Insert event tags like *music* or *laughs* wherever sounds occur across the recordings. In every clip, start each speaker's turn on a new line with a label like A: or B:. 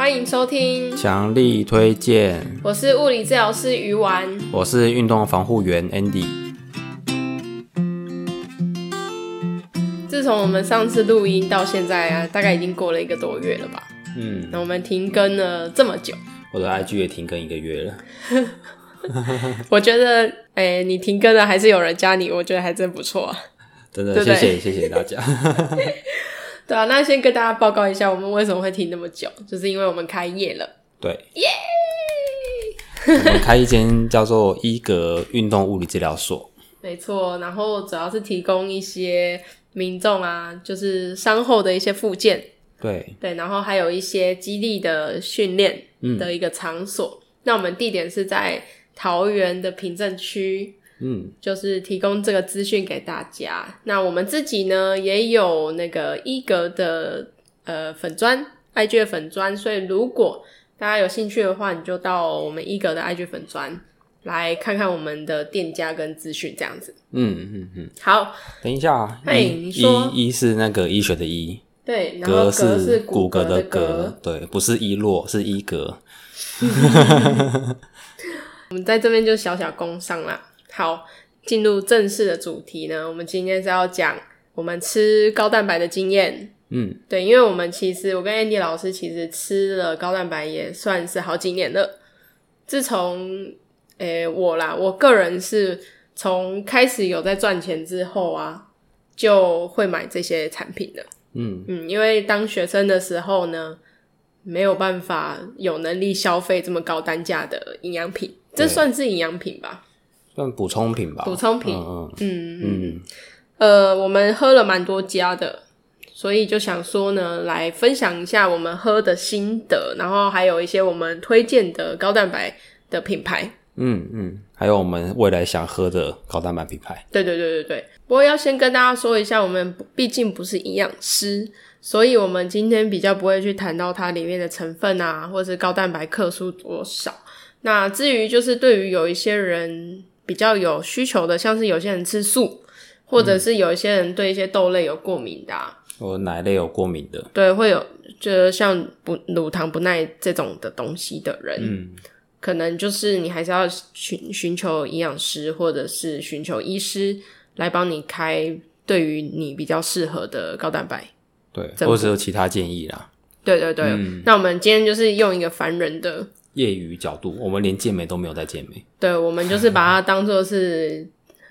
A: 欢迎收听，
B: 强力推荐。
A: 我是物理治疗师鱼丸，
B: 我是运动防护员 Andy。
A: 自从我们上次录音到现在啊，大概已经过了一个多月了吧？嗯，那我们停更了这么久，
B: 我的 IG 也停更一个月了。*laughs*
A: 我觉得，哎、欸，你停更了还是有人加你，我觉得还真不错啊。
B: 真的，谢谢谢谢大家。*laughs*
A: 对啊，那先跟大家报告一下，我们为什么会停那么久，就是因为我们开业了。
B: 对，耶！我们开一间叫做伊格运动物理治疗所。*laughs*
A: 没错，然后主要是提供一些民众啊，就是伤后的一些复健。
B: 对
A: 对，然后还有一些激励的训练的一个场所。嗯、那我们地点是在桃园的平镇区。嗯，就是提供这个资讯给大家。那我们自己呢，也有那个一格的呃粉砖，IG 粉砖。所以如果大家有兴趣的话，你就到我们一格的 IG 粉砖来看看我们的店家跟资讯这样子。
B: 嗯嗯嗯。
A: 好，
B: 等一下，
A: 哎，你说，
B: 医是那个医学的医，
A: 对，然后格是骨骼的
B: 格，对，不是一落，是一格。*laughs* *laughs*
A: 我们在这边就小小工商啦。好，进入正式的主题呢，我们今天是要讲我们吃高蛋白的经验。嗯，对，因为我们其实我跟 Andy 老师其实吃了高蛋白也算是好几年了。自从诶、欸、我啦，我个人是从开始有在赚钱之后啊，就会买这些产品的。嗯嗯，因为当学生的时候呢，没有办法有能力消费这么高单价的营养品，这算是营养品吧。
B: 算补充品吧，
A: 补充品，嗯嗯。嗯，呃，我们喝了蛮多家的，所以就想说呢，来分享一下我们喝的心得，然后还有一些我们推荐的高蛋白的品牌，
B: 嗯嗯，还有我们未来想喝的高蛋白品牌，
A: 对对对对对。不过要先跟大家说一下，我们毕竟不是营养师，所以我们今天比较不会去谈到它里面的成分啊，或者是高蛋白克数多少。那至于就是对于有一些人。比较有需求的，像是有些人吃素，或者是有一些人对一些豆类有过敏的，啊，
B: 或奶类有过敏的，
A: 对，会有，就像不乳糖不耐这种的东西的人，嗯，可能就是你还是要寻寻求营养师或者是寻求医师来帮你开对于你比较适合的高蛋白，
B: 对，或者是有其他建议啦，
A: 对对对，嗯，那我们今天就是用一个凡人的。
B: 业余角度，我们连健美都没有在健美。
A: 对，我们就是把它当做是，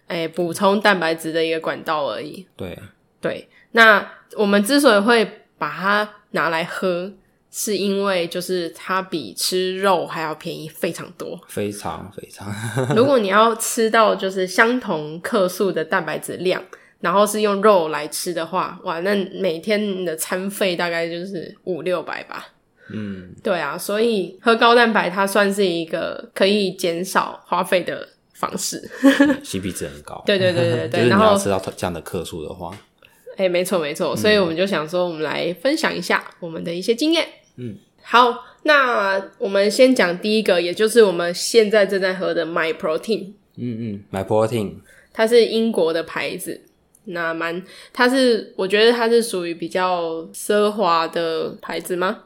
A: 诶补充蛋白质的一个管道而已。
B: 对
A: 对，那我们之所以会把它拿来喝，是因为就是它比吃肉还要便宜非常多，
B: 非常非常。*laughs*
A: 如果你要吃到就是相同克数的蛋白质量，然后是用肉来吃的话，哇，那每天的餐费大概就是五六百吧。嗯，对啊，所以喝高蛋白它算是一个可以减少花费的方式，*laughs*
B: CP 值很高。
A: 对对对对对，*laughs*
B: 就是你要吃到这样的克数的话，
A: 哎、欸，没错没错，所以我们就想说，我们来分享一下我们的一些经验。嗯，好，那我们先讲第一个，也就是我们现在正在喝的 MyProtein。
B: 嗯嗯，MyProtein，
A: 它是英国的牌子，那蛮，它是我觉得它是属于比较奢华的牌子吗？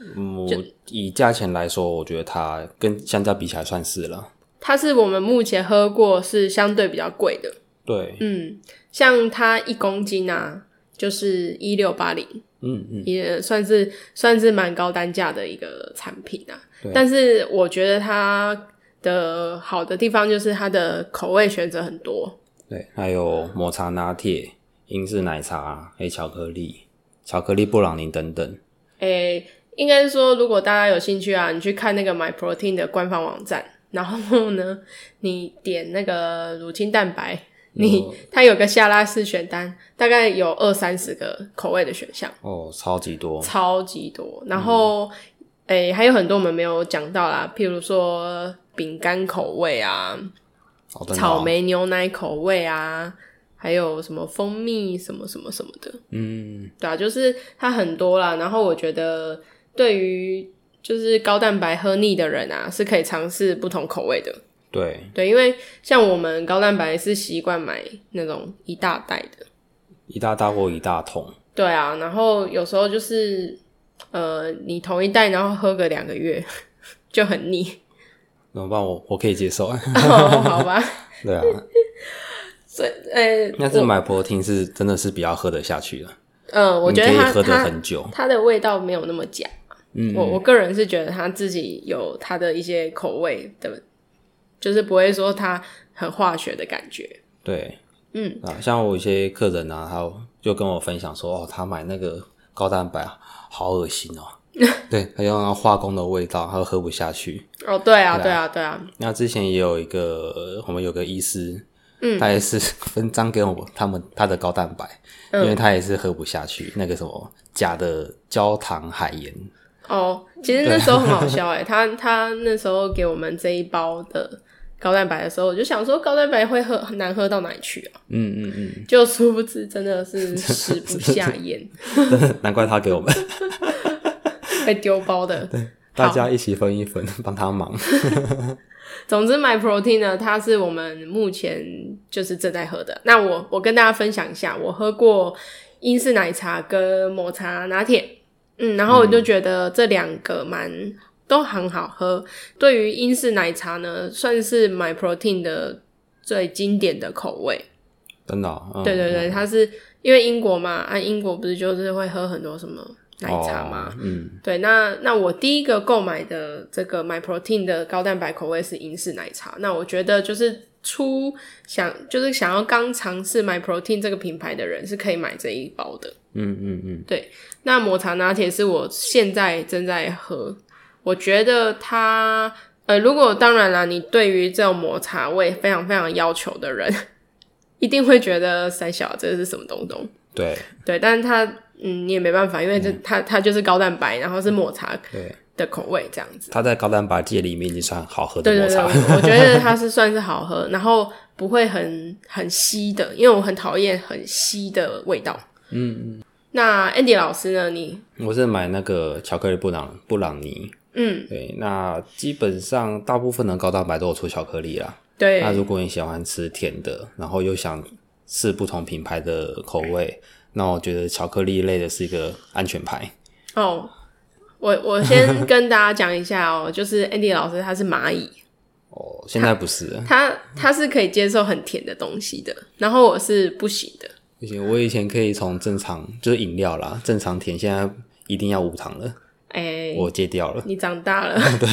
B: 嗯，我以价钱来说，我觉得它跟香蕉比起来算是了。
A: 它是我们目前喝过是相对比较贵的。
B: 对，
A: 嗯，像它一公斤啊，就是一六八零，嗯嗯，也算是算是蛮高单价的一个产品啊。但是我觉得它的好的地方就是它的口味选择很多。
B: 对，还有抹茶拿铁、英式奶茶、黑巧克力、巧克力布朗尼等等。诶、
A: 欸应该是说，如果大家有兴趣啊，你去看那个 MyProtein 的官方网站，然后呢，你点那个乳清蛋白，你、嗯、*laughs* 它有个下拉式选单，大概有二三十个口味的选项
B: 哦，超级多，
A: 超级多。然后，诶、还有很多我们没有讲到啦，譬如说饼干口味啊、哦哦，草莓牛奶口味啊，还有什么蜂蜜什么什么什么的，嗯，对啊，就是它很多啦。然后我觉得。对于就是高蛋白喝腻的人啊，是可以尝试不同口味的。
B: 对
A: 对，因为像我们高蛋白是习惯买那种一大袋的，
B: 一大袋或一大桶。
A: 对啊，然后有时候就是呃，你同一袋然后喝个两个月就很腻，
B: 怎么办？我我可以接受。*laughs* 哦，
A: 好吧。*laughs*
B: 对啊。
A: 所以，呃，
B: 但是 Myprotein 是真的是比较喝得下去的。
A: 嗯，我觉得它
B: 可以喝得很久，
A: 它的味道没有那么假。嗯，我我个人是觉得他自己有他的一些口味的，就是不会说他很化学的感觉。
B: 对，嗯啊，像我一些客人啊，他就跟我分享说，哦，他买那个高蛋白，好恶心哦。*laughs* 对，他用那化工的味道，他喝不下去。
A: 哦，对啊，对啊，对啊。
B: 那之前也有一个，我们有个医师，嗯，他也是分赃给我他们他的高蛋白，嗯，因为他也是喝不下去那个什么假的焦糖海盐。
A: 哦，其实那时候很好笑哎，他他那时候给我们这一包的高蛋白的时候，我就想说高蛋白会喝很难喝到哪里去啊？嗯嗯嗯，就殊不知真的是食不下咽，*laughs*
B: 难怪他给我们 *laughs*
A: 被丢包的，
B: 对，大家一起分一分，帮他忙。*laughs*
A: 总之，Myprotein 呢，它是我们目前就是正在喝的。那我我跟大家分享一下，我喝过英式奶茶跟抹茶拿铁。嗯，然后我就觉得这两个蛮、嗯、都很好喝。对于英式奶茶呢，算是 Myprotein 的最经典的口味。
B: 真的、哦？嗯、
A: 对对对，它是因为英国嘛，啊，英国不是就是会喝很多什么奶茶嘛？哦、嗯，对。那那我第一个购买的这个 Myprotein 的高蛋白口味是英式奶茶。那我觉得就是初想就是想要刚尝试 Myprotein 这个品牌的人是可以买这一包的。嗯嗯嗯，对。那抹茶拿铁是我现在正在喝，我觉得它，呃，如果当然啦，你对于这种抹茶味非常非常要求的人，一定会觉得三小这是什么东东？
B: 对
A: 对，但是它，嗯，你也没办法，因为这、嗯、它它就是高蛋白，然后是抹茶的口味这样子。
B: 它在高蛋白界里面已经算好喝的抹茶。
A: 对对对，我觉得它是算是好喝，然后不会很很稀的，因为我很讨厌很稀的味道。嗯嗯。那 Andy 老师呢？你
B: 我是买那个巧克力布朗布朗尼，嗯，对。那基本上大部分的高蛋白都有出巧克力啦。
A: 对。
B: 那如果你喜欢吃甜的，然后又想试不同品牌的口味，那我觉得巧克力类的是一个安全牌。
A: 哦，我我先跟大家讲一下哦，*laughs* 就是 Andy 老师他是蚂蚁。
B: 哦，现在不是。
A: 他他是可以接受很甜的东西的，然后我是不行的。
B: 不行，我以前可以从正常就是饮料啦，正常甜，现在一定要无糖了。哎、欸，我戒掉了。
A: 你长大了。*laughs*
B: 对。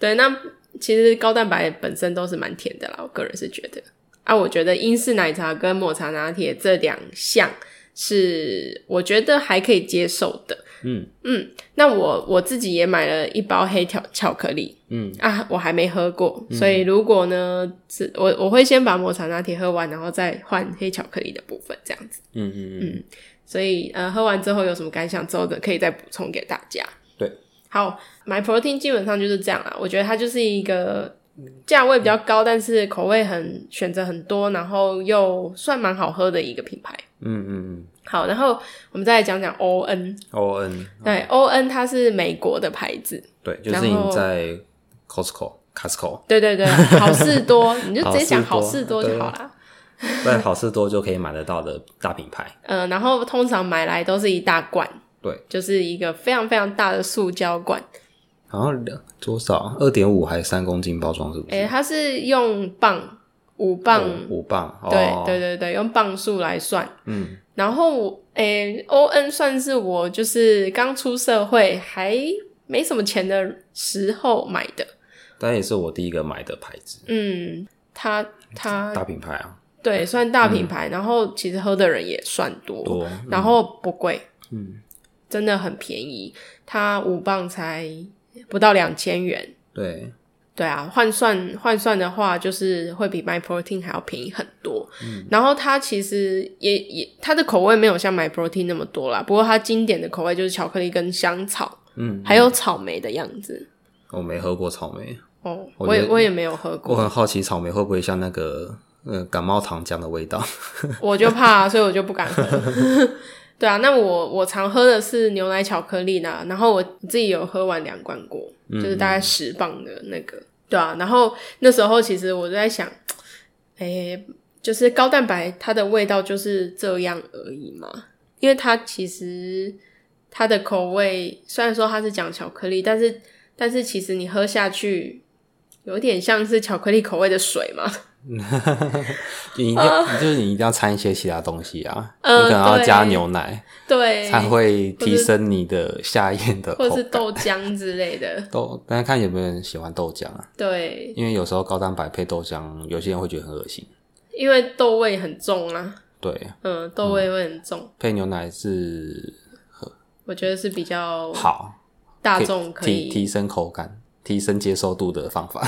A: 对，那其实高蛋白本身都是蛮甜的啦，我个人是觉得。啊，我觉得英式奶茶跟抹茶拿铁这两项是我觉得还可以接受的。嗯嗯，那我我自己也买了一包黑巧巧克力，嗯啊，我还没喝过，嗯、所以如果呢，是我我会先把抹茶拿铁喝完，然后再换黑巧克力的部分，这样子。嗯嗯嗯，所以呃，喝完之后有什么感想之后的，可以再补充给大家。
B: 对，
A: 好，Myprotein 基本上就是这样啦，我觉得它就是一个价位比较高，但是口味很选择很多，然后又算蛮好喝的一个品牌。嗯嗯嗯。好，然后我们再来讲讲 ON。
B: ON
A: 对，ON 它是美国的牌子。
B: 对，就是你在 Costco、Costco。
A: 对对对，好事多，你就直接讲好事多就好了。
B: 在好事多就可以买得到的大品牌。
A: 嗯、*laughs* 呃，然后通常买来都是一大罐。
B: 对，
A: 就是一个非常非常大的塑胶罐。
B: 然后多少？二点五还是三公斤包装？是不是？
A: 诶，它是用磅，五磅，哦、五
B: 磅。
A: 对、哦、对对对，用磅数来算。嗯。然后，诶、欸、ON 算是我就是刚出社会还没什么钱的时候买的，
B: 但也是我第一个买的牌子。
A: 嗯，它它
B: 大品牌啊，
A: 对，算大品牌。嗯、然后其实喝的人也算多，
B: 多嗯、
A: 然后不贵，嗯，真的很便宜，它五磅才不到两千元。
B: 对。
A: 对啊，换算换算的话，就是会比 Myprotein 还要便宜很多。嗯，然后它其实也也它的口味没有像 Myprotein 那么多啦，不过它经典的口味就是巧克力跟香草，嗯，还有草莓的样子。
B: 我没喝过草莓
A: 哦，我也我也没有喝过。
B: 我很好奇草莓会不会像那个呃感冒糖浆的味道？
A: 我就怕，所以我就不敢喝。*laughs* 对啊，那我我常喝的是牛奶巧克力呢，然后我自己有喝完两罐过，嗯、就是大概十磅的那个。对啊，然后那时候其实我就在想，诶，就是高蛋白它的味道就是这样而已嘛，因为它其实它的口味虽然说它是讲巧克力，但是但是其实你喝下去有点像是巧克力口味的水嘛。*laughs*
B: 你一定、呃、就是你一定要掺一些其他东西啊，呃、你可能要加牛奶，
A: 对，
B: 才会提升你的下咽的
A: 或是豆浆之类的。*laughs*
B: 豆，大家看有没有人喜欢豆浆啊？
A: 对，
B: 因为有时候高蛋白配豆浆，有些人会觉得很恶心，
A: 因为豆味很重啊。
B: 对，
A: 嗯，豆味会很重，嗯、
B: 配牛奶是，
A: 我觉得是比较
B: 好，
A: 大众可以
B: 提提升口感。提升接受度的方法。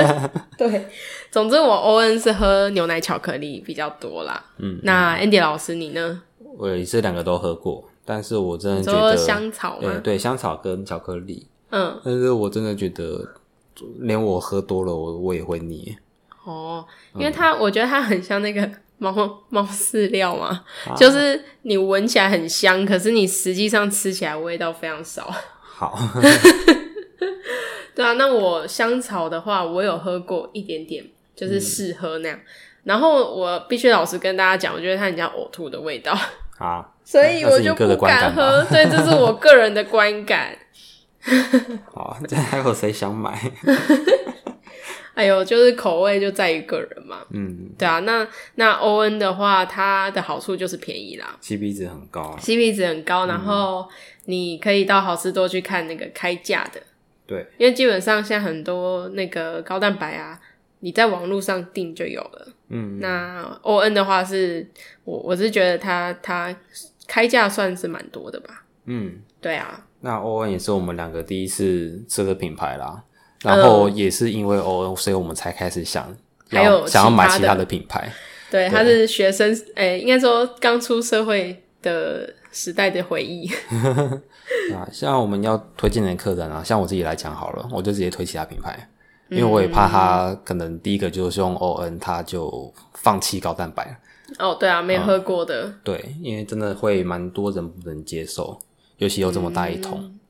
B: *laughs*
A: 对，总之我 ON 是喝牛奶巧克力比较多啦。嗯，那 Andy 老师你呢？
B: 我也是两个都喝过，但是我真的觉得
A: 香草嘛、欸，
B: 对，香草跟巧克力，嗯，但是我真的觉得连我喝多了，我我也会腻。
A: 哦，因为它，嗯、我觉得它很像那个 *laughs* 猫猫饲料嘛，啊、就是你闻起来很香，可是你实际上吃起来味道非常少。
B: 好。*laughs* *laughs*
A: 对啊，那我香草的话，我有喝过一点点，就是试喝那样。嗯、然后我必须老实跟大家讲，我觉得它很像呕吐的味道
B: 啊，*laughs*
A: 所以我就不敢喝。对，这是我个人的观感。*laughs*
B: 好，这还有谁想买？
A: 哎呦，就是口味就在于个人嘛。
B: 嗯，
A: 对啊，那那 ON 的话，它的好处就是便宜啦
B: ，CP 值很高
A: ，CP 值很高。然后你可以到好事多去看那个开价的。
B: 对，
A: 因为基本上现在很多那个高蛋白啊，你在网络上订就有了。嗯，那 ON 的话是，我我是觉得它它开价算是蛮多的吧。
B: 嗯，
A: 对啊。
B: 那 ON 也是我们两个第一次这个品牌啦，然后也是因为 ON，所以我们才开始想要，还有想要买其他的品牌。
A: 对，他是学生，诶、欸、应该说刚出社会的时代的回忆。*laughs*
B: 啊，像我们要推荐的客人啊，像我自己来讲好了，我就直接推其他品牌，因为我也怕他可能第一个就是用 ON，他就放弃高蛋白。
A: 哦，对啊，没有喝过的。
B: 嗯、对，因为真的会蛮多人不能接受，尤其有这么大一桶。嗯、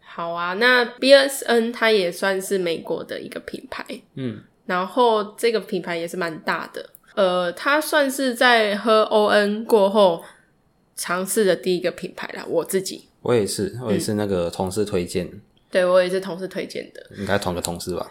A: 好啊，那 BSN 它也算是美国的一个品牌，
B: 嗯，
A: 然后这个品牌也是蛮大的，呃，它算是在喝 ON 过后尝试的第一个品牌啦，我自己。
B: 我也是，我也是那个同事推荐、嗯。
A: 对，我也是同事推荐的。
B: 应该同个同事吧。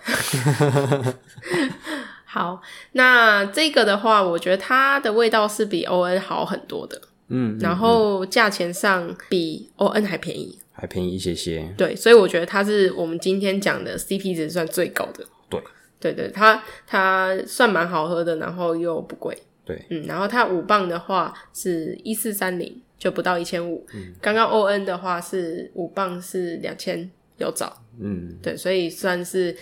B: *laughs*
A: 好，那这个的话，我觉得它的味道是比 ON 好很多的。
B: 嗯，
A: 然后价钱上比 ON 还便宜，
B: 还便宜一些些。
A: 对，所以我觉得它是我们今天讲的 CP 值算最高的。
B: 对，
A: 对对，它它算蛮好喝的，然后又不贵。
B: 对，
A: 嗯，然后它五磅的话是一四三零。就不到一千五，刚刚 ON 的话是五磅是两千有找，
B: 嗯，
A: 对，所以算是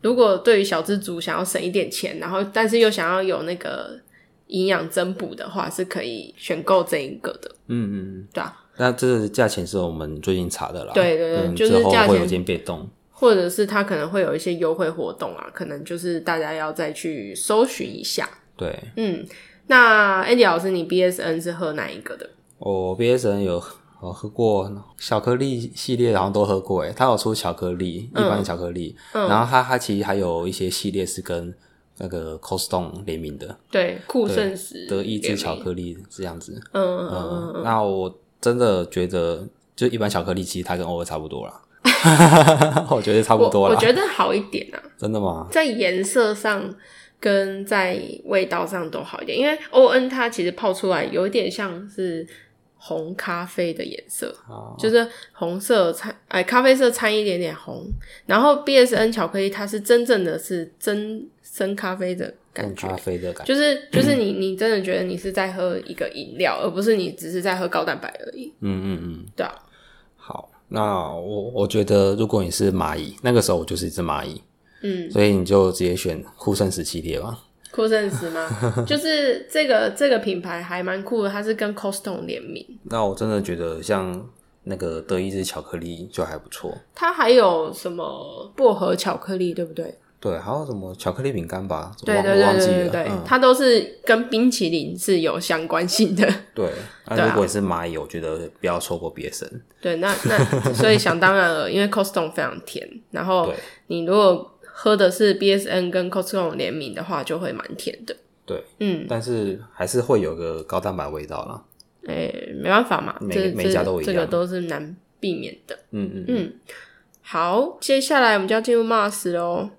A: 如果对于小资族想要省一点钱，然后但是又想要有那个营养增补的话，是可以选购这一个的，
B: 嗯嗯，
A: 对啊，
B: 那这个价钱是我们最近查的啦，
A: 对对对，
B: 嗯、
A: 就是价钱
B: 会有点变动，
A: 或者是它可能会有一些优惠活动啊，可能就是大家要再去搜寻一下，
B: 对，
A: 嗯，那 Andy 老师，你 BSN 是喝哪一个的？
B: 我 BSN 有我喝过巧克力系列，好像都喝过诶，它有出巧克力，一般的巧克力，嗯、然后它它其实还有一些系列是跟那个 Cold Stone 联名的，
A: 对，酷盛时
B: 德意志巧克力这样子，
A: 嗯嗯嗯，嗯，
B: 那我真的觉得就一般巧克力，其实它跟 ON 差不多啦，*laughs* 我觉得差不多啦，
A: 我觉得好一点啊，
B: 真的吗？
A: 在颜色上跟在味道上都好一点，因为 ON 它其实泡出来有一点像是。红咖啡的颜色，oh. 就是红色掺哎，咖啡色掺一点点红。然后 BSN 巧克力它是真正的是真深咖啡的感觉，
B: 咖啡的感觉，
A: 就是就是你你真的觉得你是在喝一个饮料，而不是你只是在喝高蛋白而已。
B: 嗯嗯嗯，
A: 对啊。
B: 好，那我我觉得如果你是蚂蚁，那个时候我就是一只蚂蚁，
A: 嗯，
B: 所以你就直接选酷盛时系列吧。
A: 酷盛时吗？*laughs* 就是这个这个品牌还蛮酷的，它是跟 Costco 联名。
B: 那我真的觉得像那个德意志巧克力就还不错。
A: 它还有什么薄荷巧克力，对不对？
B: 对，还有什么巧克力饼干吧？
A: 对对对对对对，嗯、它都是跟冰淇淋是有相关性的。
B: 对，*laughs* 那如果你是蚂蚁，我觉得不要错过 BSN。
A: 对，那那所以想当然了，因为 Costco 非常甜，然后你如果喝的是 BSN 跟 Costco 联名的话，就会蛮甜的。
B: 对，
A: 嗯，
B: 但是还是会有个高蛋白味道啦。
A: 哎、欸，没办法嘛，
B: 每每家都一样，
A: 这个都是难避免的。
B: 嗯嗯
A: 嗯。好，接下来我们就要进入 Mars 喽。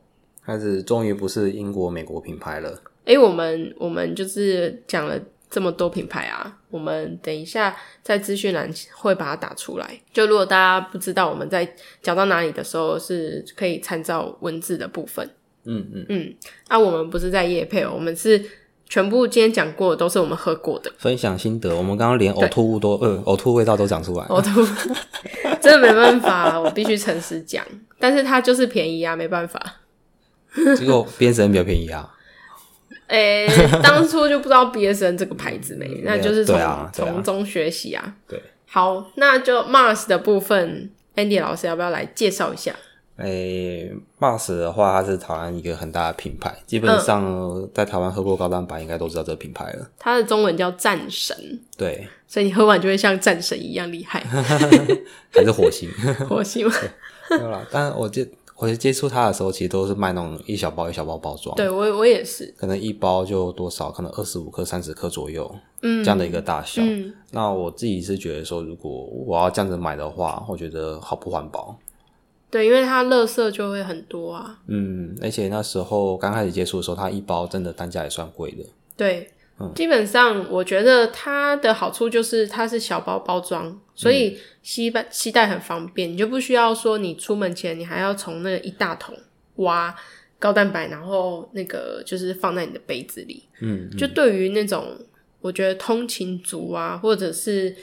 B: 开始，终于不是英国、美国品牌了。
A: 哎、欸，我们我们就是讲了这么多品牌啊，我们等一下在资讯栏会把它打出来。就如果大家不知道我们在讲到哪里的时候，是可以参照文字的部分。
B: 嗯嗯
A: 嗯。啊，我们不是在夜配哦，我们是。全部今天讲过的都是我们喝过的，
B: 分享心得。我们刚刚连呕吐物都呃呕吐味道都讲出来，
A: 呕吐真的 *laughs* 没办法，我必须诚实讲。但是它就是便宜啊，没办法。*laughs*
B: 结果边神比较便宜啊。
A: 诶、欸，*laughs* 当初就不知道 BSN 这个牌子没，那就是从从、
B: 啊啊、
A: 中学习啊。
B: 对，
A: 好，那就 Mars 的部分，Andy 老师要不要来介绍一下？
B: 诶、欸、Mars 的话，它是台湾一个很大的品牌，基本上在台湾喝过高蛋白，应该都知道这个品牌了。
A: 它的中文叫战神，
B: 对，
A: 所以你喝完就会像战神一样厉害，*laughs*
B: 还是火星？*laughs*
A: 火星吗？
B: 没有啦，但我接我接触它的时候，其实都是卖那种一小包一小包包装。
A: 对我我也是，
B: 可能一包就多少，可能二十五克、三十克左右，嗯，这样的一个大小。嗯，那我自己是觉得说，如果我要这样子买的话，我觉得好不环保。
A: 对，因为它垃圾就会很多啊。
B: 嗯，而且那时候刚开始接触的时候，它一包真的单价也算贵的。
A: 对，嗯，基本上我觉得它的好处就是它是小包包装，所以携带携带很方便，你就不需要说你出门前你还要从那一大桶挖高蛋白，然后那个就是放在你的杯子里。嗯，嗯，就对于那种我觉得通勤族啊，或者是。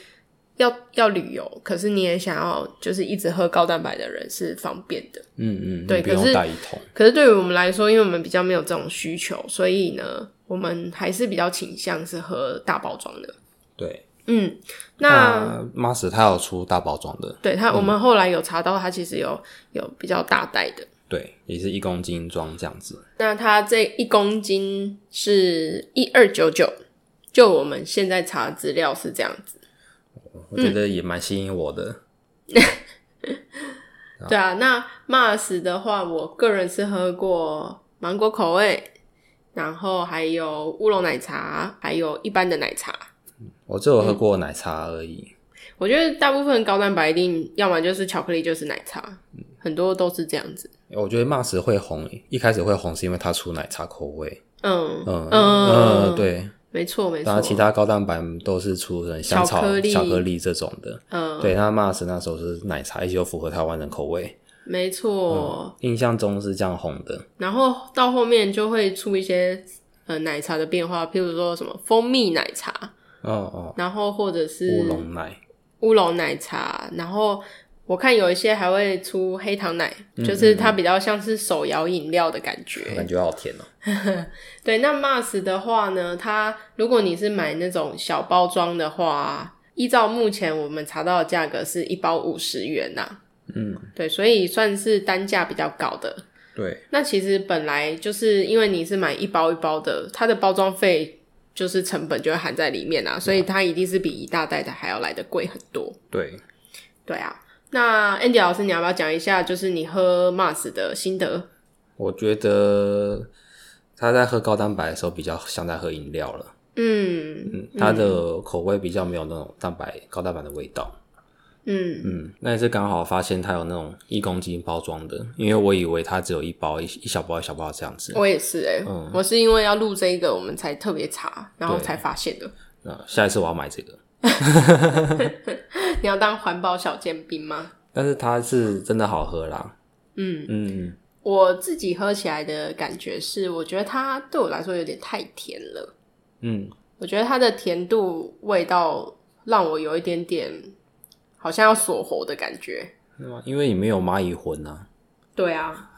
A: 要要旅游，可是你也想要就是一直喝高蛋白的人是方便的，
B: 嗯嗯，
A: 对，
B: 不用带一桶。
A: 可是可是对于我们来说，因为我们比较没有这种需求，所以呢，我们还是比较倾向是喝大包装的。
B: 对，
A: 嗯，那
B: Mars 它有出大包装的，
A: 对它，我们后来有查到它其实有有比较大袋的，
B: 对，也是一公斤装这样子。
A: 那它这一公斤是一二九九，就我们现在查的资料是这样子。
B: 我觉得也蛮吸引我的。
A: 嗯、*laughs* 对啊，那 Mars 的话，我个人是喝过芒果口味，然后还有乌龙奶茶，还有一般的奶茶。
B: 我只有喝过奶茶而已。
A: 嗯、我觉得大部分高蛋白一定要么就是巧克力，就是奶茶，嗯、很多都是这样子。
B: 我觉得 Mars 会红，一开始会红是因为它出奶茶口味。
A: 嗯
B: 嗯嗯，嗯，对。
A: 没错，没错。
B: 然后其他高蛋白都是出成香草、巧克力这种的。嗯，对。那 Mars 那时候是奶茶，而且又符合台湾人口味。
A: 没错、嗯，
B: 印象中是这样红的。
A: 然后到后面就会出一些呃奶茶的变化，譬如说什么蜂蜜奶茶，
B: 哦哦，
A: 然后或者是
B: 乌龙奶、
A: 乌龙奶茶，然后。我看有一些还会出黑糖奶，嗯、就是它比较像是手摇饮料的感觉，
B: 感觉好甜哦。*laughs*
A: 对，那 Mars 的话呢，它如果你是买那种小包装的话，依照目前我们查到的价格是一包五十元呐。嗯，对，所以算是单价比较高的。
B: 对，
A: 那其实本来就是因为你是买一包一包的，它的包装费就是成本就会含在里面啊，所以它一定是比一大袋的还要来的贵很多。
B: 对，
A: 对啊。那 Andy 老师，你要不要讲一下，就是你喝 Mars 的心得？
B: 我觉得他在喝高蛋白的时候，比较像在喝饮料了。嗯嗯，它的口味比较没有那种蛋白高蛋白的味道。嗯嗯，那也是刚好发现它有那种一公斤包装的，因为我以为它只有一包一一小包一小包这样子。
A: 我也是哎、欸，嗯，我是因为要录这一个，我们才特别查，然后才发现的。
B: 那下一次我要买这个。*laughs*
A: 你要当环保小尖兵吗？
B: 但是它是真的好喝啦。
A: 嗯嗯，我自己喝起来的感觉是，我觉得它对我来说有点太甜了。嗯，我觉得它的甜度味道让我有一点点好像要锁喉的感觉。
B: 因为你没有蚂蚁魂啊。
A: 对啊，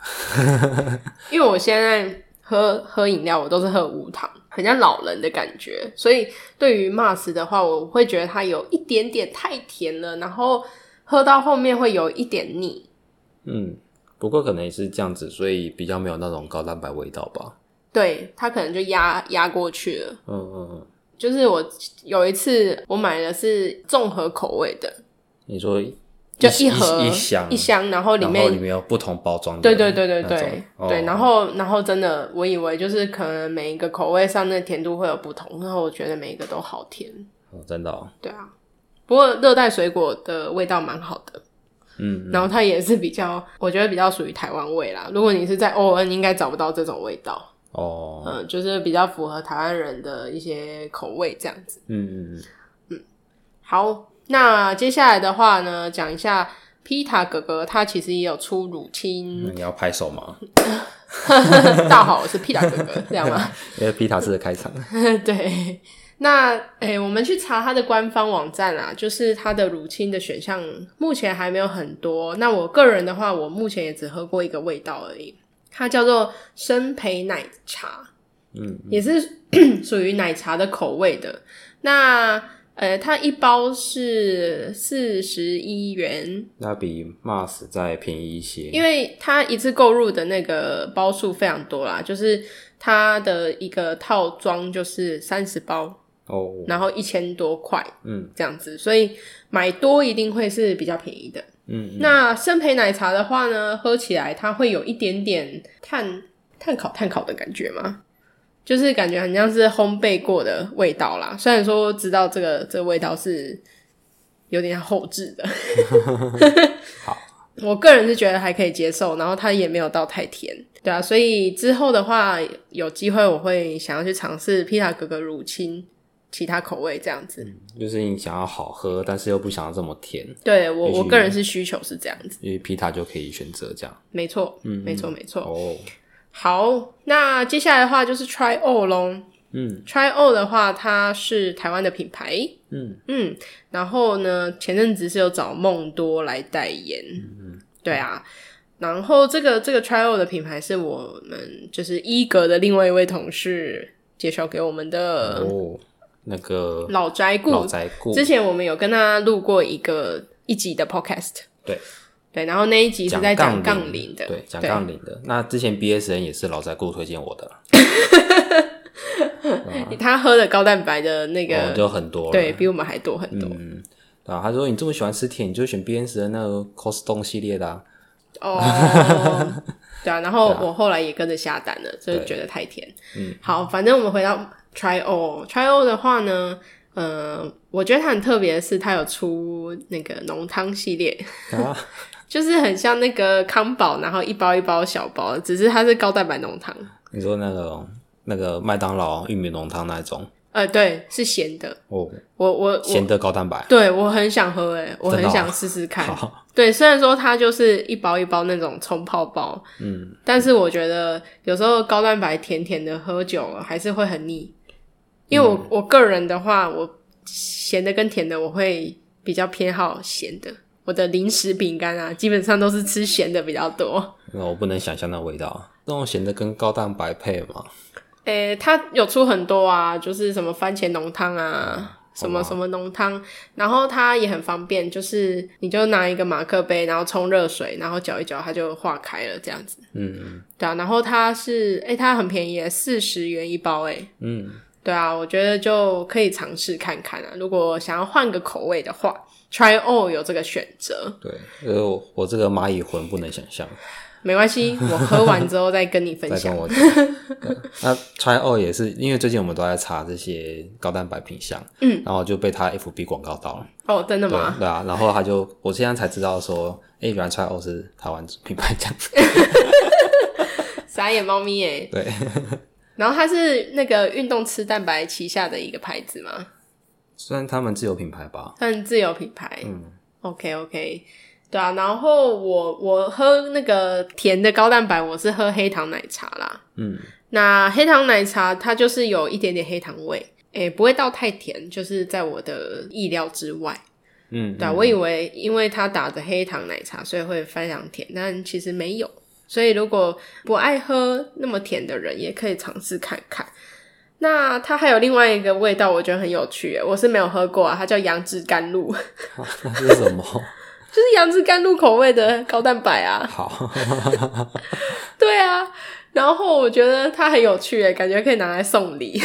A: *laughs* 因为我现在喝喝饮料，我都是喝无糖。很像老人的感觉，所以对于 Mars 的话，我会觉得它有一点点太甜了，然后喝到后面会有一点腻。嗯，
B: 不过可能也是这样子，所以比较没有那种高蛋白味道吧。
A: 对，它可能就压压过去了。
B: 嗯嗯嗯，
A: 就是我有一次我买的是综合口味的。
B: 你说？
A: 就一盒
B: 一,一箱
A: 一箱，然后里面
B: 里面有不同包装的，
A: 对对对对对、
B: 哦、
A: 对，然后然后真的，我以为就是可能每一个口味上的甜度会有不同，然后我觉得每一个都好甜。
B: 哦，真的哦。
A: 对啊，不过热带水果的味道蛮好的。
B: 嗯，嗯，
A: 然后它也是比较，我觉得比较属于台湾味啦。如果你是在欧恩应该找不到这种味道。
B: 哦，
A: 嗯，就是比较符合台湾人的一些口味这样子。
B: 嗯嗯嗯。
A: 嗯，好，那接下来的话呢，讲一下皮塔哥哥，他其实也有出乳清。
B: 那你要拍手吗？*laughs*
A: 大好，我是皮塔哥哥，这样吗？*laughs*
B: 因为皮塔是开场。*laughs*
A: 对。那诶、欸，我们去查他的官方网站啊，就是他的乳清的选项目前还没有很多。那我个人的话，我目前也只喝过一个味道而已，它叫做生培奶茶，嗯，嗯，也是 *clears throat* 属于奶茶的口味的。那呃，它一包是四十一元，
B: 那比 Mars 再便宜一些，
A: 因为它一次购入的那个包数非常多啦，就是它的一个套装就是三十包。哦，oh. 然后一千多块，嗯，这样子，所以买多一定会是比较便宜的，嗯，嗯。那生培奶茶的话呢，喝起来它会有一点点碳碳烤碳烤的感觉吗？就是感觉很像是烘焙过的味道啦。虽然说知道这个这个味道是有点后置的 *laughs* *laughs* 好，我个人是觉得还可以接受，然后它也没有到太甜，对啊，所以之后的话有机会我会想要去尝试皮塔哥哥乳清。其他口味这样子，
B: 嗯，就是你想要好喝，但是又不想要这么甜。
A: 对我，我个人是需求是这样子，
B: 因为皮塔就可以选择这样。
A: 没错，嗯，没错，没错。
B: 哦，
A: 好，那接下来的话就是 Try All 咯。嗯，Try All 的话，它是台湾的品牌。嗯嗯，然后呢，前阵子是有找梦多来代言。嗯嗯，对啊。然后这个这个 Try All 的品牌是我们就是一格的另外一位同事介绍给我们的。哦。
B: 那个
A: 老宅顾，
B: 老宅顾，
A: 之前我们有跟他录过一个一集的 podcast，
B: 对
A: 对，然后那一集是在讲杠铃的，
B: 对，讲杠铃的。那之前 BSN 也是老宅顾推荐我的，*laughs*
A: 他喝的高蛋白的那个
B: 就很多，
A: 对比我们还多很多。
B: 嗯，啊，他说你这么喜欢吃甜，你就选 BSN 那个 Costco 系列的。
A: 哦，*laughs* 对啊，然后我后来也跟着下单了，就是觉得太甜。嗯，好，反正我们回到。Try All，Try All 的话呢，呃，我觉得它很特别的是，它有出那个浓汤系列，*laughs* 啊、就是很像那个康宝，然后一包一包小包，只是它是高蛋白浓汤。
B: 你说那个那个麦当劳玉米浓汤那种？
A: 呃，对，是咸的。哦，我我
B: 咸的高蛋白，
A: 对我很想喝，哎，我很想试试看。好对，虽然说它就是一包一包那种冲泡包，嗯，但是我觉得有时候高蛋白甜甜的喝久了还是会很腻。因为我、嗯、我个人的话，我咸的跟甜的，我会比较偏好咸的。我的零食饼干啊，基本上都是吃咸的比较多。
B: 那我不能想象那味道，那种咸的跟高蛋白配吗？
A: 诶、欸，它有出很多啊，就是什么番茄浓汤啊，嗯、什么什么浓汤，然后它也很方便，就是你就拿一个马克杯，然后冲热水，然后搅一搅，它就化开了这样子。嗯嗯，对啊，然后它是诶、欸，它很便宜，四十元一包诶。嗯。对啊，我觉得就可以尝试看看啊。如果想要换个口味的话，Try All 有这个选择。
B: 对，呃，我我这个蚂蚁魂不能想象。
A: 没关系，我喝完之后再跟你分享。
B: 再跟我讲。*laughs* 那 Try All 也是因为最近我们都在查这些高蛋白品相，嗯，然后就被他 FB 广告到了。
A: 哦，真的吗？
B: 对，对啊，然后他就我现在才知道说，哎，原来 Try All 是台湾品牌这样子。*laughs*
A: 傻眼猫咪耶。
B: 对。
A: 然后它是那个运动吃蛋白旗下的一个牌子吗？
B: 算他们自有品牌吧。
A: 算自有品牌。嗯，OK OK，对啊。然后我我喝那个甜的高蛋白，我是喝黑糖奶茶啦。嗯，那黑糖奶茶它就是有一点点黑糖味，诶，不会到太甜，就是在我的意料之外。嗯，对啊，我以为因为它打的黑糖奶茶，所以会非常甜，但其实没有。所以，如果不爱喝那么甜的人，也可以尝试看看。那它还有另外一个味道，我觉得很有趣，我是没有喝过啊，它叫杨枝甘露。*laughs*
B: 那是什么？*laughs*
A: 就是杨枝甘露口味的高蛋白啊。
B: 好。*laughs*
A: 对啊，然后我觉得它很有趣耶，感觉可以拿来送礼。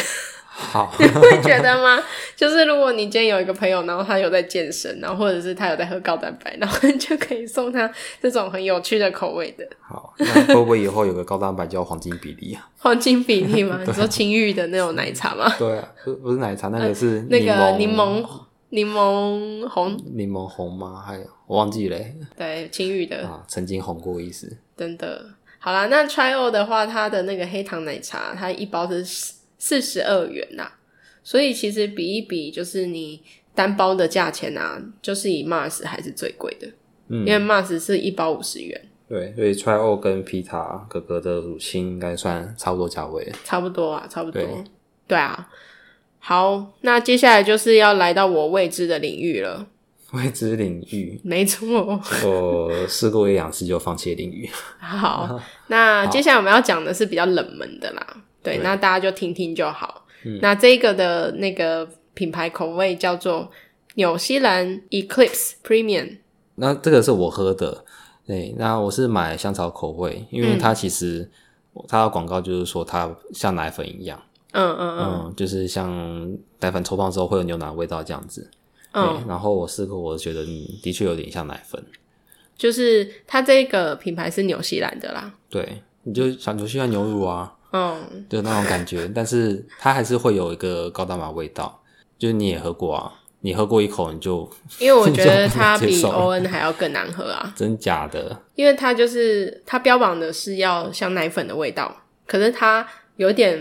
B: 好，*laughs*
A: 你会觉得吗？*laughs* 就是如果你今天有一个朋友，然后他有在健身，然后或者是他有在喝高蛋白，然后你就可以送他这种很有趣的口味的。
B: 好，那会不会以后有个高蛋白叫黄金比例啊？
A: 黄金比例吗？*laughs* 你说青玉的那种奶茶吗？
B: 对啊，不不是奶茶，那个是、呃、
A: 那个柠檬柠檬红
B: 柠檬红吗？还有我忘记了。
A: 对，青玉的
B: 啊，曾经红过一时。
A: 真的。好啦，那 Try 的话，它的那个黑糖奶茶，它一包是。四十二元呐、啊，所以其实比一比，就是你单包的价钱啊，就是以 Mars 还是最贵的，嗯，因为 Mars 是一包五十元，
B: 对，所以 Try 跟皮塔哥哥的乳清应该算差不多价位，
A: 差不多啊，差不多，对，对啊。好，那接下来就是要来到我未知的领域了，*laughs*
B: 未知领域，
A: 没错，*laughs*
B: 我试过一两次就放弃领域。*laughs*
A: 好，那接下来我们要讲的是比较冷门的啦。对，对，那大家就听听就好。嗯、那这个的那个品牌口味叫做纽西兰 Eclipse Premium。
B: 那这个是我喝的，对，那我是买香草口味，因为它其实、嗯、它的广告就是说它像奶粉一样，
A: 嗯嗯嗯，
B: 嗯，就是像奶粉冲泡之后会有牛奶味道这样子。嗯，然后我试过，我觉得的确有点像奶粉。
A: 就是它这个品牌是纽西兰的啦。
B: 对，你就想纽西兰牛乳啊。
A: 嗯，
B: 对那种感觉，但是它还是会有一个高蛋白味道。就是你也喝过啊，你喝过一口你就，*laughs*
A: 因为我觉得 *laughs* 它比 ON 还要更难喝啊。
B: 真假的？
A: 因为它就是它标榜的是要像奶粉的味道，可是它有点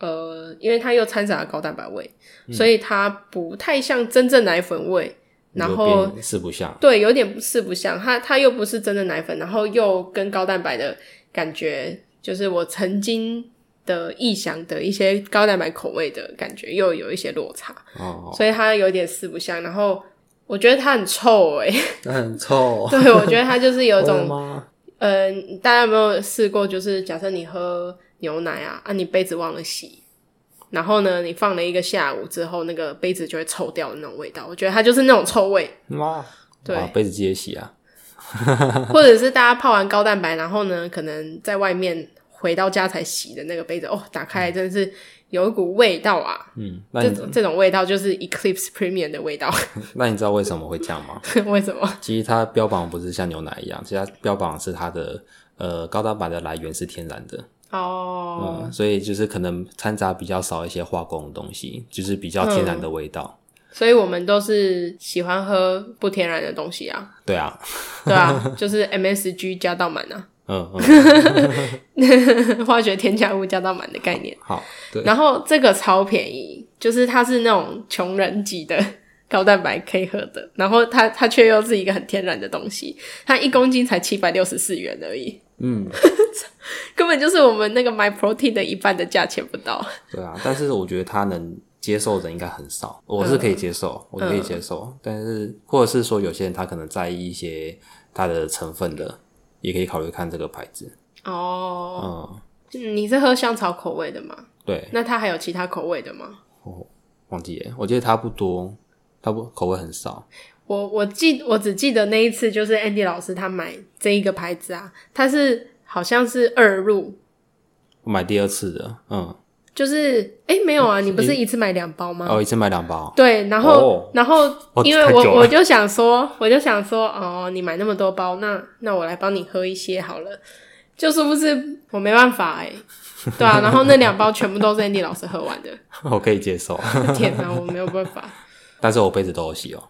A: 呃，因为它又掺杂了高蛋白味，嗯，所以它不太像真正奶粉味。然后
B: 四不像，
A: 对，有点四不像。它它又不是真的奶粉，然后又跟高蛋白的感觉。就是我曾经的臆想的一些高蛋白口味的感觉，又有一些落差，哦，所以它有点四不像。然后我觉得它很臭诶、欸，*laughs*
B: 它很臭。
A: 对，我觉得它就是有一种，*laughs* 嗯、呃，大家有没有试过？就是假设你喝牛奶啊，啊，你杯子忘了洗，然后呢，你放了一个下午之后，那个杯子就会臭掉的那种味道。我觉得它就是那种臭味。哇，对，
B: 杯子直接洗啊。*laughs*
A: 或者是大家泡完高蛋白，然后呢，可能在外面回到家才洗的那个杯子，哦，打开来真的是有一股味道啊！
B: 嗯，
A: 这种这种味道就是 Eclipse Premium 的味道。*laughs*
B: 那你知道为什么会这样吗？*laughs*
A: 为什么？
B: 其实它标榜不是像牛奶一样，其实它标榜是它的呃高蛋白的来源是天然的
A: 哦，
B: 嗯，所以就是可能掺杂比较少一些化工的东西，就是比较天然的味道。嗯
A: 所以我们都是喜欢喝不天然的东西啊。
B: 对啊，
A: 对啊，*laughs* 就是 MSG 加到满啊。
B: 嗯嗯。*laughs*
A: 化学添加物加到满的概念。
B: 好。对。
A: 然后这个超便宜，就是它是那种穷人级的高蛋白可以喝的，然后它它却又是一个很天然的东西，它一公斤才七百六十四元而已。
B: 嗯。*laughs*
A: 根本就是我们那个 MyProtein 的一半的价钱不到。
B: 对啊，但是我觉得它能。接受的人应该很少，我是可以接受，嗯、我可以接受，嗯、但是或者是说有些人他可能在意一些它的成分的，也可以考虑看这个牌子。
A: 哦，嗯，你是喝香草口味的吗？
B: 对，
A: 那它还有其他口味的吗？
B: 哦，忘记了，我觉得它不多，它不口味很少。
A: 我我记我只记得那一次就是 Andy 老师他买这一个牌子啊，他是好像是二入，
B: 我买第二次的，嗯。
A: 就是，哎、欸，没有啊，你不是一次买两包吗？
B: 哦，一次买两包。
A: 对，然后，
B: 哦、
A: 然后，因为我我就想说，我就想说，哦，你买那么多包，那那我来帮你喝一些好了。就是不是我没办法哎，对啊，*laughs* 然后那两包全部都是 Andy 老师喝完的，*laughs*
B: 我可以接受。*laughs*
A: 天哪，我没有办法。
B: 但是我杯子都有洗哦。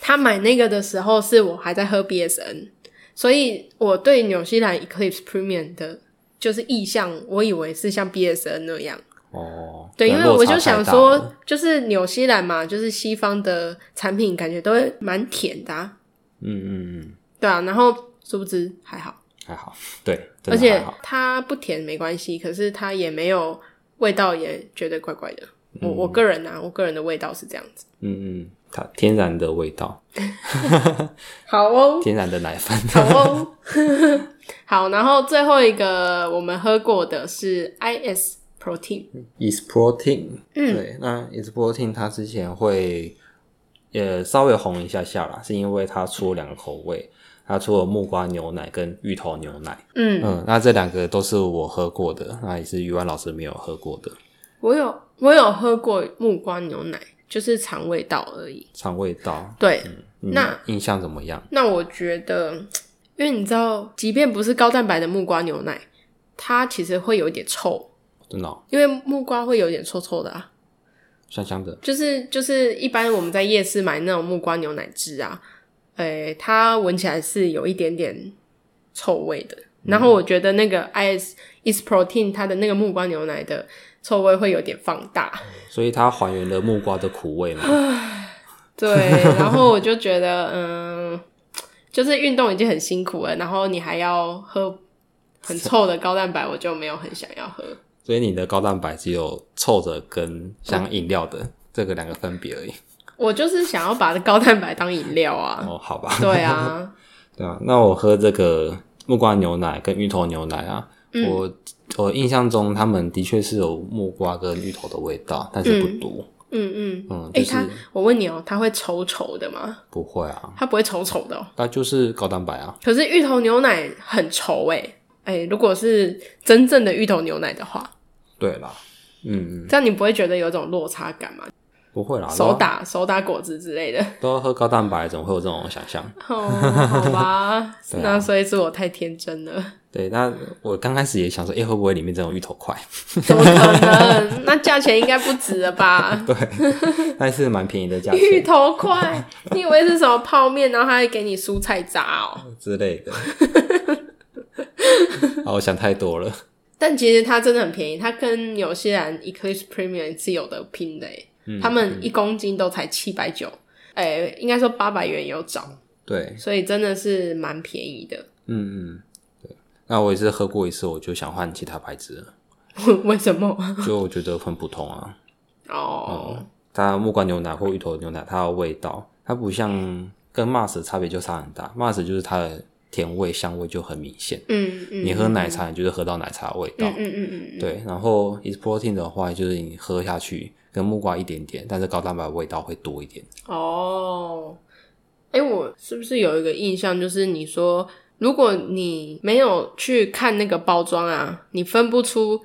A: 他买那个的时候是我还在喝 BSN，所以我对纽西兰 Eclipse Premium 的就是意向，我以为是像 BSN 那样。
B: 哦，
A: 对，因为我就想说，就是纽西兰嘛，就是西方的产品，感觉都会蛮甜的啊。
B: 嗯嗯嗯，
A: 对啊，然后殊不知还好，
B: 还好，对，
A: 而且它不甜没关系，可是它也没有味道，也觉得怪怪的。我我个人啊，我个人的味道是这样子。
B: 嗯嗯，它天然的味道，*laughs*
A: 好哦，
B: 天然的奶粉，
A: 好哦，*laughs* 好。然后最后一个我们喝过的是 IS。
B: Protein，is protein，嗯，对，那 is protein 它之前会呃稍微红一下下啦，是因为它出了两个口味，它出了木瓜牛奶跟芋头牛奶，
A: 嗯嗯，
B: 那这两个都是我喝过的，那也是余安老师没有喝过的。
A: 我有我有喝过木瓜牛奶，就是尝味道而已。
B: 尝味道，
A: 对。
B: 嗯、
A: 那
B: 印象怎么样？
A: 那我觉得，因为你知道，即便不是高蛋白的木瓜牛奶，它其实会有一点臭。
B: 真的、哦？
A: 因为木瓜会有点臭臭的啊。
B: 香香的。
A: 就是就是，一般我们在夜市买那种木瓜牛奶汁啊，诶、欸，它闻起来是有一点点臭味的。然后我觉得那个 IS Is Protein 它的那个木瓜牛奶的臭味会有点放大，
B: 所以它还原了木瓜的苦味嘛。
A: 对，然后我就觉得，嗯，就是运动已经很辛苦了，然后你还要喝很臭的高蛋白，我就没有很想要喝。
B: 所以你的高蛋白只有凑着跟像饮料的、嗯、这个两个分别而已。我
A: 就是想要把高蛋白当饮料啊。
B: 哦，好吧。
A: 对啊，*laughs*
B: 对啊，那我喝这个。木瓜牛奶跟芋头牛奶啊，嗯、我我印象中他们的确是有木瓜跟芋头的味道，但是不多。
A: 嗯嗯嗯。哎、就是欸，他我问你哦、喔，它会稠稠的吗？
B: 不会啊，
A: 它不会稠稠的、喔。
B: 它就是高蛋白啊。
A: 可是芋头牛奶很稠哎、欸，哎、欸，如果是真正的芋头牛奶的话，
B: 对啦，嗯，
A: 这样你不会觉得有种落差感吗？
B: 不会啦，
A: 手打手打果汁之类的，
B: 都要喝高蛋白，怎么会有这种想象？
A: 哦，好吧，*laughs* 那所以是我太天真了。
B: 对，那我刚开始也想说，哎、欸，会不会里面这种芋头块？
A: 怎么可能？那价钱应该不值了吧？*laughs*
B: 对，但是蛮便宜的价钱。
A: 芋头块，你以为是什么泡面，然后他还给你蔬菜渣哦、喔、
B: 之类的？*laughs* 啊，我想太多了。
A: 但其实它真的很便宜，它跟纽西兰 Eclipse Premium 是有的拼的他们一公斤都才七百九，哎，应该说八百元有找，
B: 对，
A: 所以真的是蛮便宜的。
B: 嗯嗯，对。那我也是喝过一次，我就想换其他牌子了。*laughs*
A: 为什么？
B: 就我觉得很普通啊。
A: 哦、
B: 嗯。它木瓜牛奶或芋头牛奶，它的味道，它不像跟 Mars 的差别就差很大。Mars 就是它的甜味、香味就很明显。
A: 嗯嗯。
B: 你喝奶茶，你就是喝到奶茶的味道。
A: 嗯嗯嗯嗯。
B: 对，然后 Is Protein 的话，就是你喝下去。跟木瓜一点点，但是高蛋白味道会多一点。
A: 哦，哎，我是不是有一个印象，就是你说，如果你没有去看那个包装啊，你分不出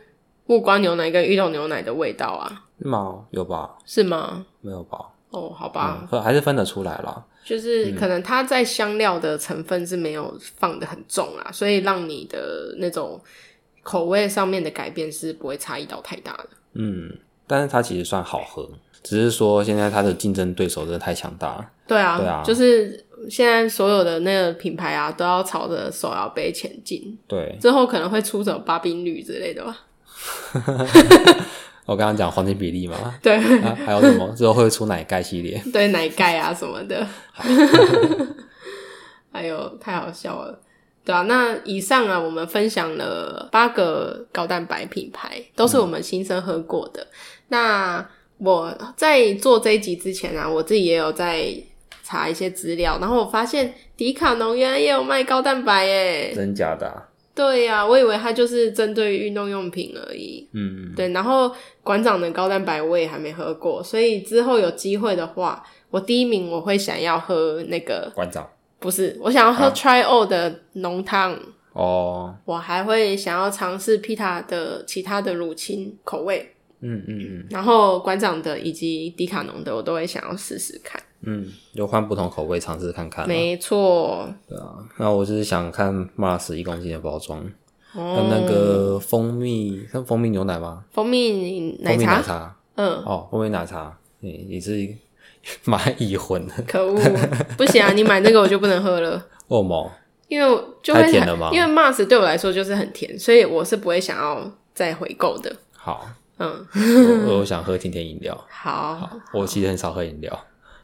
A: 木瓜牛奶跟芋头牛奶的味道啊？
B: 是吗？有吧？
A: 是吗？
B: 没有吧？
A: 哦，好吧，
B: 嗯，还是分得出来啦。
A: 就是可能它在香料的成分是没有放的很重啊，所以让你的那种口味上面的改变是不会差异到太大的。
B: 嗯。但是它其实算好喝，只是说现在它的竞争对手真的太强大了。
A: 对啊，
B: 对啊，
A: 就是现在所有的那个品牌啊，都要朝着手摇杯前进。
B: 对，
A: 之后可能会出什么巴宾绿之类的吧。*laughs*
B: 我刚刚讲黄金比例嘛，
A: 对、
B: 啊，还有什么？之后会出奶盖系列，*laughs*
A: 对，奶盖啊什么的。*laughs* 还有太好笑了。对啊，那以上啊，我们分享了八个高蛋白品牌，都是我们新生喝过的。嗯、那我在做这一集之前啊，我自己也有在查一些资料，然后我发现迪卡侬原来也有卖高蛋白耶，
B: 真假的、啊？
A: 对呀、啊，我以为它就是针对于运动用品而已。
B: 嗯，
A: 对。然后馆长的高蛋白我也还没喝过，所以之后有机会的话，我第一名我会想要喝那个
B: 馆长。
A: 不是，我想要喝 Try All 的浓汤
B: 哦。
A: 我还会想要尝试 Pita 的其他的乳清口味。
B: 嗯嗯嗯。
A: 然后馆长的以及迪卡侬的，我都会想要试试看。
B: 嗯，就换不同口味尝试看看。
A: 没错。
B: 对啊，那我就是想看 Mars 一公斤的包装，哦，那个蜂蜜，是蜂蜜牛奶吗？
A: 蜂蜜奶茶。嗯。
B: 哦，蜂蜜奶茶，你你是。*laughs* 蚂蚁混的，
A: 可恶！不行啊，你买那个我就不能喝了。*laughs*
B: 为什么？
A: 因为就会
B: 太甜了吗？
A: 因为 Mars 对我来说就是很甜，所以我是不会想要再回购的。
B: 好，
A: 嗯，
B: 我我想喝甜甜饮料。
A: 好，
B: 好，我其实很少喝饮料。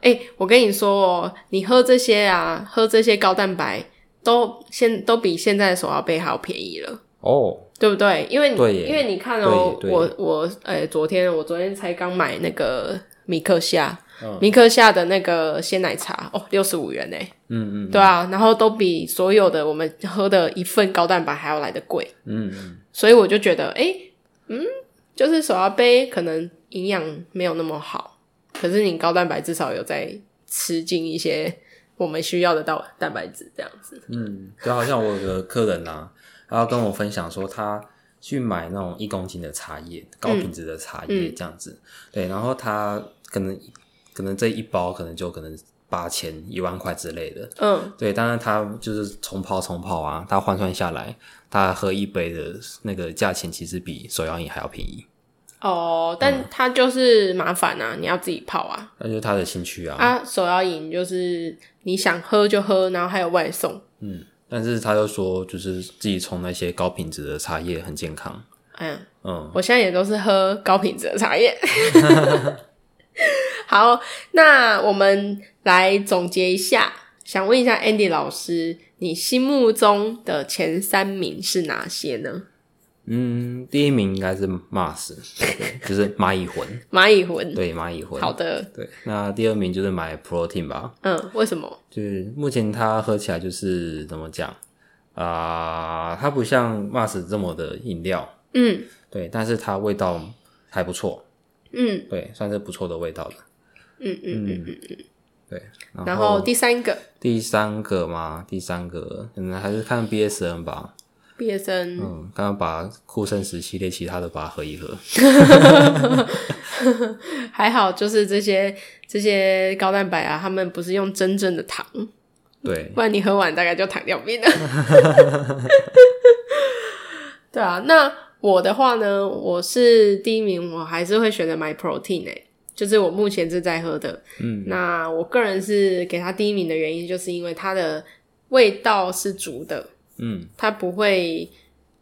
A: 哎、欸，我跟你说哦，你喝这些啊，喝这些高蛋白，都现都比现在的手摇杯还要便宜了
B: 哦，
A: 对不对？因为你
B: 对，
A: 因为你看哦，我我哎、欸，昨天我昨天才刚买那个米克夏。米克夏的那个鲜奶茶哦，六十五元呢。
B: 嗯嗯，
A: 对啊，然后都比所有的我们喝的一份高蛋白还要来的贵。
B: 嗯嗯，
A: 所以我就觉得，哎、欸，嗯，就是手摇杯可能营养没有那么好，可是你高蛋白至少有在吃进一些我们需要的到蛋白质这样子。
B: 嗯，就好像我有个客人啊，然后跟我分享说他去买那种一公斤的茶叶，高品质的茶叶这样子。嗯、对，然后他可能可能这一包可能就可能八千一万块之类的。嗯，对，当然他就是重泡重泡啊，他换算下来，他喝一杯的那个价钱其实比手摇饮还要便宜。
A: 哦，但他就是麻烦啊，嗯、你要自己泡啊。
B: 那就是他的兴趣啊。
A: 啊，手摇饮就是你想喝就喝，然后还有外送。
B: 嗯，但是他又说，就是自己冲那些高品质的茶叶很健康。
A: 哎呀嗯，我现在也都是喝高品质的茶叶。*laughs* *laughs* 好，那我们来总结一下，想问一下 Andy 老师，你心目中的前三名是哪些呢？
B: 嗯，第一名应该是 Mars，对，就是蚂蚁魂。
A: 蚂蚁魂，
B: 对，蚂蚁魂。
A: 好的，
B: 对。那第二名就是买 Protein 吧。
A: 嗯，为什么？
B: 就是目前它喝起来就是怎么讲啊、呃？它不像 Mars 这么的饮料。嗯，对，但是它味道还不错。嗯，对，算是不错的味道了。嗯嗯嗯嗯嗯，对。然后，
A: 然后第三个，
B: 第三个嘛，第三个可能还是看 BSN 吧。
A: 毕业生，
B: 嗯，刚刚把酷盛时系列其他的把它喝一喝，*laughs*
A: 还好，就是这些这些高蛋白啊，他们不是用真正的糖，
B: 对，
A: 不然你喝完大概就糖尿病了。*laughs* 对啊，那我的话呢，我是第一名，我还是会选择 Myprotein 诶，就是我目前正在喝的，嗯，那我个人是给他第一名的原因，就是因为它的味道是足的。嗯，它不会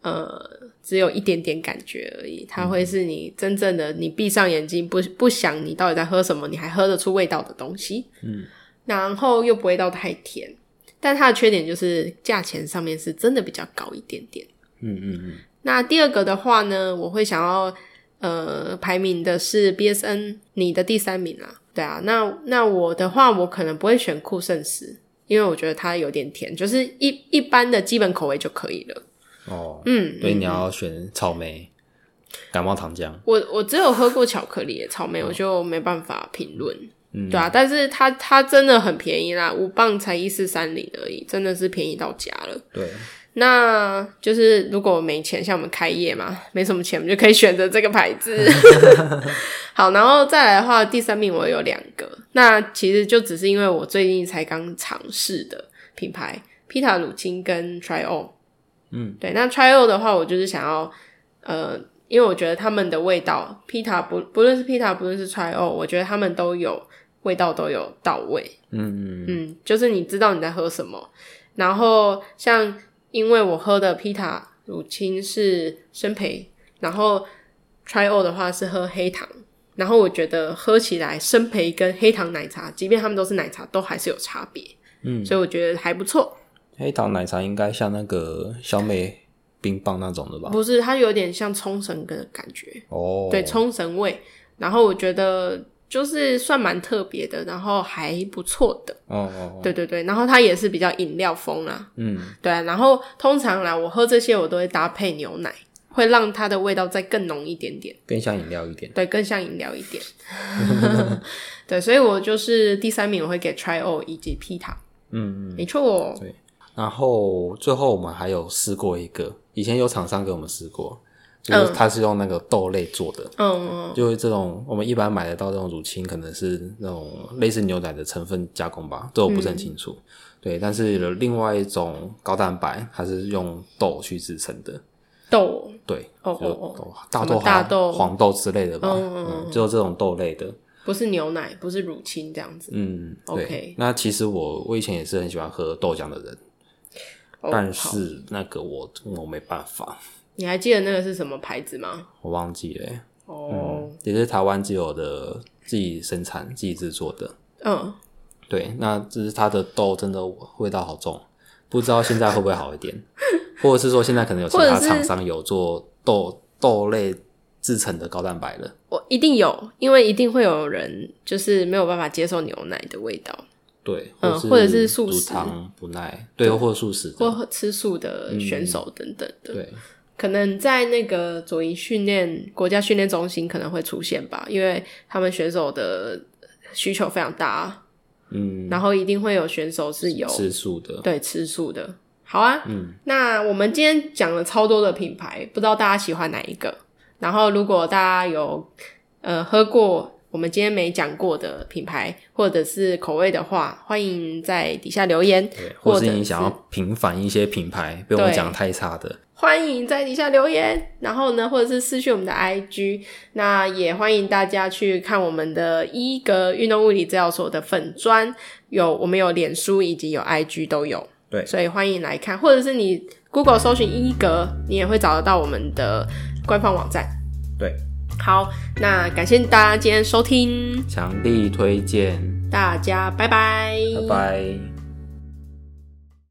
A: 呃，只有一点点感觉而已，它会是你真正的，你闭上眼睛不不想你到底在喝什么，你还喝得出味道的东西。嗯，然后又不会到太甜，但它的缺点就是价钱上面是真的比较高一点点。嗯嗯嗯。那第二个的话呢，我会想要呃排名的是 BSN，你的第三名啊？对啊，那那我的话，我可能不会选酷盛时。因为我觉得它有点甜，就是一一般的基本口味就可以了。
B: 哦，嗯，所以你要选草莓、嗯、感冒糖浆。
A: 我我只有喝过巧克力，草莓我就没办法评论。嗯，对啊，但是它它真的很便宜啦，五磅才一四三零而已，真的是便宜到家了。
B: 对。
A: 那就是如果没钱，像我们开业嘛，没什么钱，我们就可以选择这个牌子。*laughs* 好，然后再来的话，第三名我有两个，那其实就只是因为我最近才刚尝试的品牌，Pita 乳清跟 Try-All。嗯，对，那 Try-All 的话，我就是想要，呃，因为我觉得他们的味道，Pita 不不论是 Pita 不论是 Try-All，我觉得他们都有味道都有到位。嗯嗯嗯，就是你知道你在喝什么，然后像。因为我喝的 Pita 乳清是生培，然后 Try-All 的话是喝黑糖，然后我觉得喝起来生培跟黑糖奶茶，即便他们都是奶茶，都还是有差别。嗯，所以我觉得还不错。
B: 黑糖奶茶应该像那个小美冰棒那种的吧？
A: 不是，它有点像冲绳的感觉。哦，对，冲绳味。然后我觉得。就是算蛮特别的，然后还不错的。哦哦，对对对，然后它也是比较饮料风啦。嗯，对啊。然后通常啦，我喝这些我都会搭配牛奶，会让它的味道再更浓一点点，
B: 更像饮料一点。
A: 对，更像饮料一点。*laughs* 对，所以我就是第三名，我会给 Try-All 以及 Pita。嗯嗯，没错哦。
B: 对，然后最后我们还有试过一个，以前有厂商给我们试过。就是它是用那个豆类做的，嗯嗯，就是这种我们一般买得到这种乳清，可能是那种类似牛奶的成分加工吧，这我不是很清楚。嗯、对，但是有另外一种高蛋白，它是用豆去制成的。
A: 豆，
B: 对，哦哦哦，大豆、大豆、黄豆之类的吧，嗯嗯，嗯，就这种豆类的，
A: 不是牛奶，不是乳清这样子。
B: 嗯，OK。那其实我我以前也是很喜欢喝豆浆的人，哦、但是那个我我没办法。
A: 你还记得那个是什么牌子吗？
B: 我忘记了。哦、oh. 嗯，也是台湾自有的，自己生产、自己制作的。嗯，oh. 对，那只是它的豆真的味道好重，不知道现在会不会好一点，*laughs* 或者是说现在可能有其他厂商有做豆豆类制成的高蛋白了。
A: 我一定有，因为一定会有人就是没有办法接受牛奶的味道。
B: 对，
A: 嗯，或者是素食
B: 不耐，对，对或者素食，
A: 或吃素的选手等等的，
B: 嗯、对。
A: 可能在那个左营训练国家训练中心可能会出现吧，因为他们选手的需求非常大，嗯，然后一定会有选手是有
B: 吃素的，
A: 对，吃素的，好啊，嗯，那我们今天讲了超多的品牌，不知道大家喜欢哪一个？然后如果大家有呃喝过我们今天没讲过的品牌或者是口味的话，欢迎在底下留言。
B: 对，或者是你想要平反一些品牌被我们讲太差的，
A: 欢迎在底下留言。然后呢，或者是私讯我们的 IG，那也欢迎大家去看我们的一格运动物理治疗所的粉砖，有我们有脸书以及有 IG 都有。
B: 对，
A: 所以欢迎来看，或者是你 Google 搜寻一格，你也会找得到我们的官方网站。
B: 对，
A: 好，那感谢大家今天收听，
B: 强力推荐，
A: 大家拜拜，
B: 拜拜。